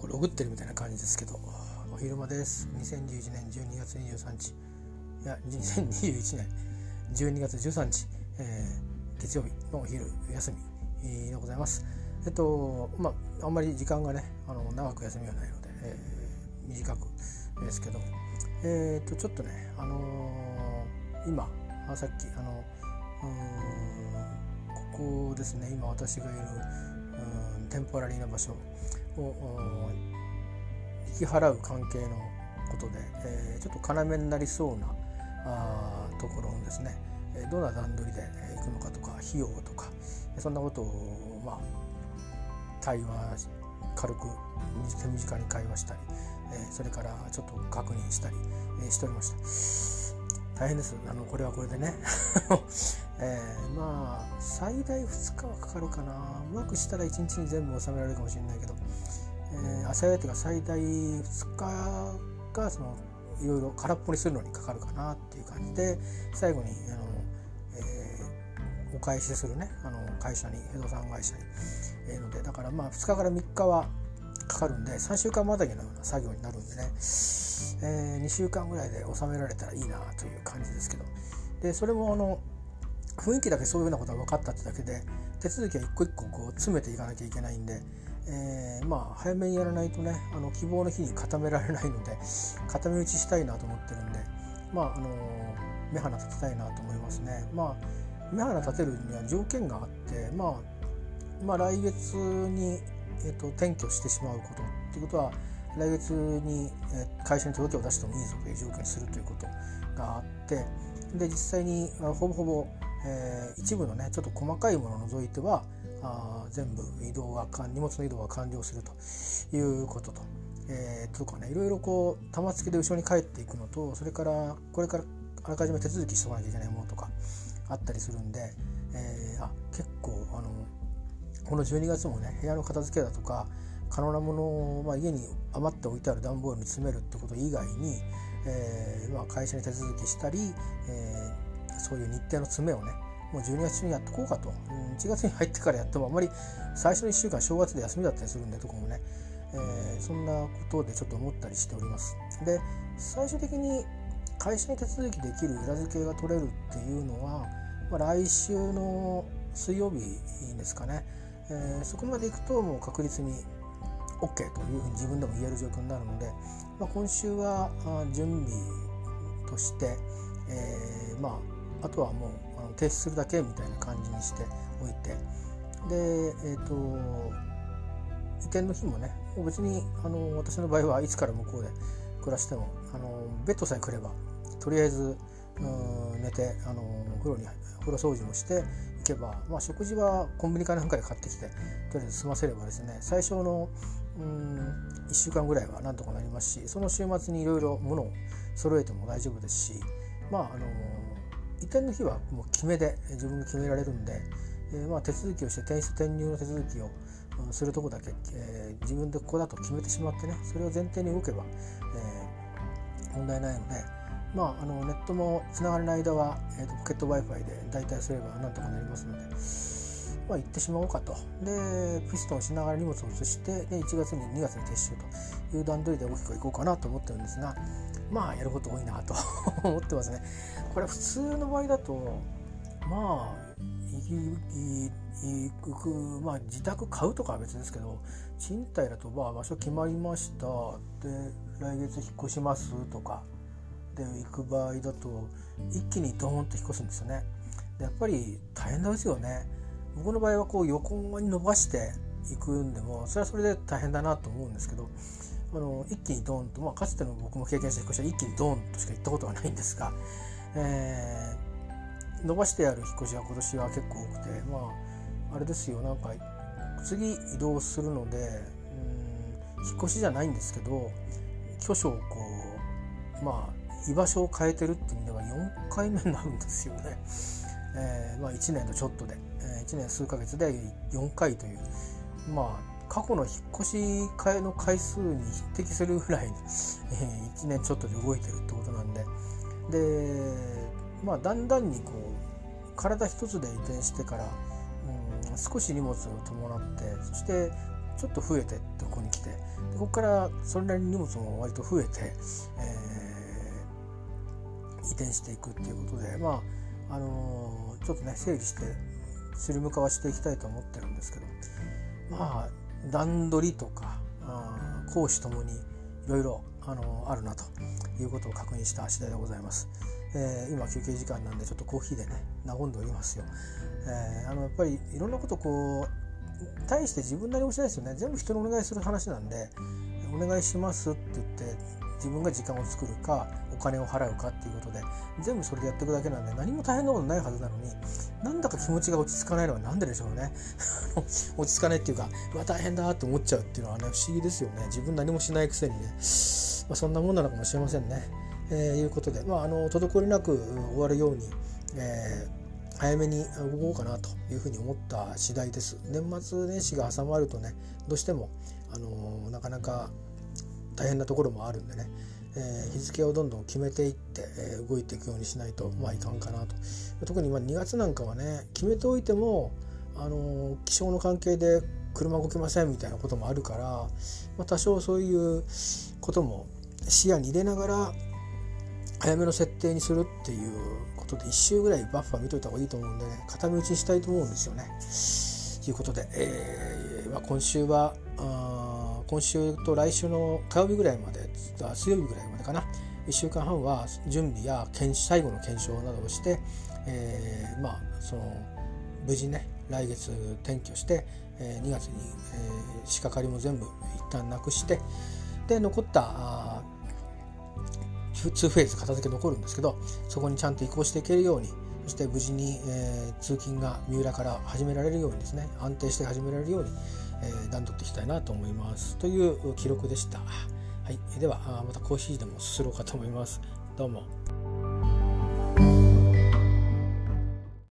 こログってるみたいな感じですけど。お昼間です。2011年12月23日。いや2021年。12月13日、えー、月曜日のお昼休みでございます。えっとまああんまり時間がねあの長く休みはないので、えー、短くですけど。えー、っとちょっとねあのー、今さっきあのここですね。今私がいるテンポラリーな場所。を引き払う関係のことで、えー、ちょっと要になりそうなあところのですね。どんな段取りで行くのかとか費用とかそんなことをまあ対話軽く手短に会話したり、えそれからちょっと確認したり、えしておりました。大変です。あのこれはこれでね、えー、まあ最大2日はかかるかな。うまくしたら1日に全部収められるかもしれないけどえー、朝焼けが最大2日がそのいろいろ空っぽにするのにかかるかなっていう感じで最後にあの、えー、お返しするねあの会社に不動産会社に、えー、のでだからまあ2日から3日はかかるんで3週間またぎのような作業になるんでね、えー、2週間ぐらいで収められたらいいなという感じですけど。でそれもあの雰囲気だけそういうようなことが分かったってだけで手続きは一個一個こう詰めていかなきゃいけないんでえー、まあ早めにやらないとねあの希望の日に固められないので固め打ちしたいなと思ってるんでまああの目鼻立てたいなと思いますね。まあ目鼻立てるには条件があって、まあ、まあ来月に、えーと、転居してしまうことっていうことは来月に、え、会社に届けを出してもいいぞという条件にするということがあってで実際にほぼほぼ、えー、一部のねちょっと細かいものを除いてはあ全部移動が荷物の移動が完了するということと。えー、とかねいろいろこう玉突きで後ろに帰っていくのとそれからこれからあらかじめ手続きしておかなきゃいけないものとかあったりするんで、えー、あ結構あのこの12月もね部屋の片付けだとか可能なものを、まあ、家に余って置いてある段ボールに詰めるってこと以外に、えーまあ、会社に手続きしたり、えー、そういう日程の詰めをねもう12月中にやっとこうかと、1月に入ってからやってもあまり最初の1週間正月で休みだったりするんでとこもね、えー、そんなことでちょっと思ったりしております。で最終的に会社に手続きできる裏付けが取れるっていうのは、まあ、来週の水曜日ですかね、えー、そこまでいくともう確実に OK というふうに自分でも言える状況になるので、まあ、今週は準備として、えー、まああとはもう提出するだけみたいな感じにしておいて。でえっ、ー、と移転の日もね別にあの私の場合はいつから向こうで暮らしてもあのベッドさえ来ればとりあえずうん寝てあの風呂に風呂掃除もして行けば、まあ、食事はコンビニかなんかで買ってきてとりあえず済ませればですね最初のうん1週間ぐらいはなんとかなりますしその週末にいろいろ物を揃えても大丈夫ですしまああの移転の日はもう決めで自分が決められるんで、えー、まあ手続きをして転出転入の手続きをするとこだけ、えー、自分でここだと決めてしまってねそれを前提に動けば、えー、問題ないので、まあ、あのネットもつながれない間は、えーと、ポケット w i f i で代替すればなんとかなりますので、まあ、行ってしまおうかと。でピストンしながら荷物を移してで1月に2月に撤収という段取りで大きくいこうかなと思ってるんですがまあやること多いなと 思ってますね。これ普通の場合だとまあ行くまあ自宅買うとかは別ですけど賃貸だとまあ場所決まりましたで来月引っ越しますとかで行く場合だと一気にドーンと引っ越すんですよね。でやっぱり大変ですよね。僕の場合はこう横に伸ばしていくんでもそれはそれで大変だなと思うんですけどあの一気にドーンと、まあ、かつての僕も経験した引っ越しは一気にドーンとしか行ったことはないんですが、えー、伸ばしてやる引っ越しは今年は結構多くてまああれですよなんか次移動するのでうん引っ越しじゃないんですけど居所をこうまあ居場所を変えてるっていう意味では4回目になるんですよね。えーまあ、1年とちょっとで、えー、1年数ヶ月で4回というまあ過去の引っ越し替えの回数に匹敵するぐらい、えー、1年ちょっとで動いてるってことなんで。でまあだんだんにこう体一つで移転してから、うん、少し荷物を伴ってそしてちょっと増えてってここに来てでここからそれなりに荷物も割と増えて、えー、移転していくっていうことでまああのー、ちょっとね整理してスリム化はしていきたいと思ってるんですけどまあ段取りとかあ講師ともにいろいろあのあるなということを確認した次第でございます。えー、今休憩時間なんでちょっとコーヒーでね和んでおりますよ。えー、あのやっぱりいろんなことこう対して自分なりもしないですよね全部人にお願いする話なんでお願いしますって言って自分が時間を作るかお金を払うかっていうことで全部それでやっていくだけなんで何も大変なことないはずなのになんだか気持ちが落ち着かないのは何ででしょうね 落ち着かないっていうかうわ大変だって思っちゃうっていうのはね不思議ですよね自分何もしないくせにね、まあ、そんなもんなのかもしれませんね。えー、いうことで、まあ、あの滞りなく終わるように、えー、早めに動こうかなというふうに思った次第です。年末年始が挟まるとねどうしても、あのなかなか大変なところもあるんでね、えー、日付をどんどん決めていって、えー、動いていくようにしないとまあいかんかなと特にまあ2月なんかはね決めておいても、あの気象の関係で車動きませんみたいなこともあるから、まあ、多少そういうことも視野に入れながら早めの設定にするっていうことで1週ぐらいバッファー見といた方がいいと思うんでね片道にしたいと思うんですよね。ということで、えーまあ、今週はあ今週と来週の火曜日ぐらいまで水曜日ぐらいまでかな。1週間半は準備や検最後の検証などをして、えー、まあその無事ね来月転居して、えー、2月に、えー、仕掛かりも全部一旦なくしてで残った2フェーズ片付け残るんですけどそこにちゃんと移行していけるようにそして無事に、えー、通勤が三浦から始められるようにですね安定して始められるように、えー、段取っていきたいなと思いますという記録でした。はい、ではまたコーヒーでもすすろうかと思います。どうも。